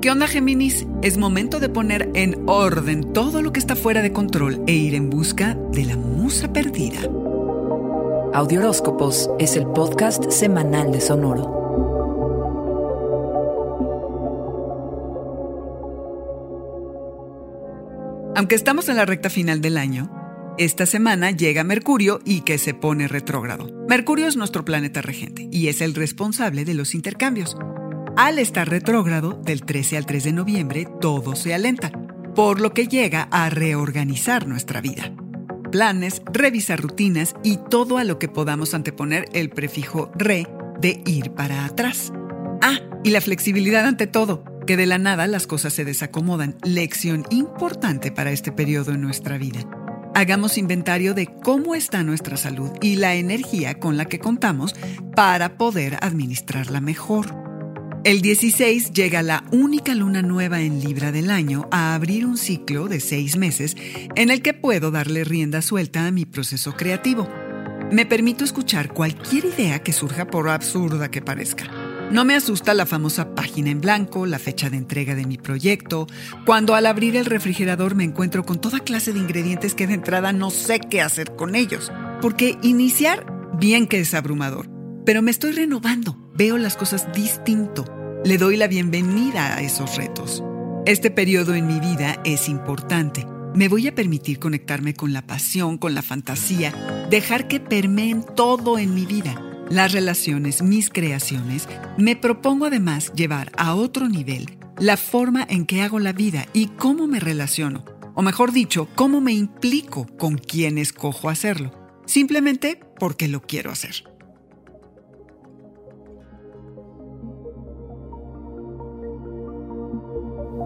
¿Qué onda, Géminis? Es momento de poner en orden todo lo que está fuera de control e ir en busca de la musa perdida. Audioróscopos es el podcast semanal de Sonoro. Aunque estamos en la recta final del año, esta semana llega Mercurio y que se pone retrógrado. Mercurio es nuestro planeta regente y es el responsable de los intercambios. Al estar retrógrado, del 13 al 3 de noviembre, todo se alenta, por lo que llega a reorganizar nuestra vida. Planes, revisar rutinas y todo a lo que podamos anteponer el prefijo re de ir para atrás. Ah, y la flexibilidad ante todo, que de la nada las cosas se desacomodan, lección importante para este periodo en nuestra vida. Hagamos inventario de cómo está nuestra salud y la energía con la que contamos para poder administrarla mejor. El 16 llega la única luna nueva en Libra del año a abrir un ciclo de seis meses en el que puedo darle rienda suelta a mi proceso creativo. Me permito escuchar cualquier idea que surja por absurda que parezca. No me asusta la famosa página en blanco, la fecha de entrega de mi proyecto, cuando al abrir el refrigerador me encuentro con toda clase de ingredientes que de entrada no sé qué hacer con ellos. Porque iniciar, bien que es abrumador, pero me estoy renovando, veo las cosas distinto, le doy la bienvenida a esos retos. Este periodo en mi vida es importante. Me voy a permitir conectarme con la pasión, con la fantasía, dejar que permeen todo en mi vida. Las relaciones, mis creaciones, me propongo además llevar a otro nivel la forma en que hago la vida y cómo me relaciono, o mejor dicho, cómo me implico con quien escojo hacerlo, simplemente porque lo quiero hacer.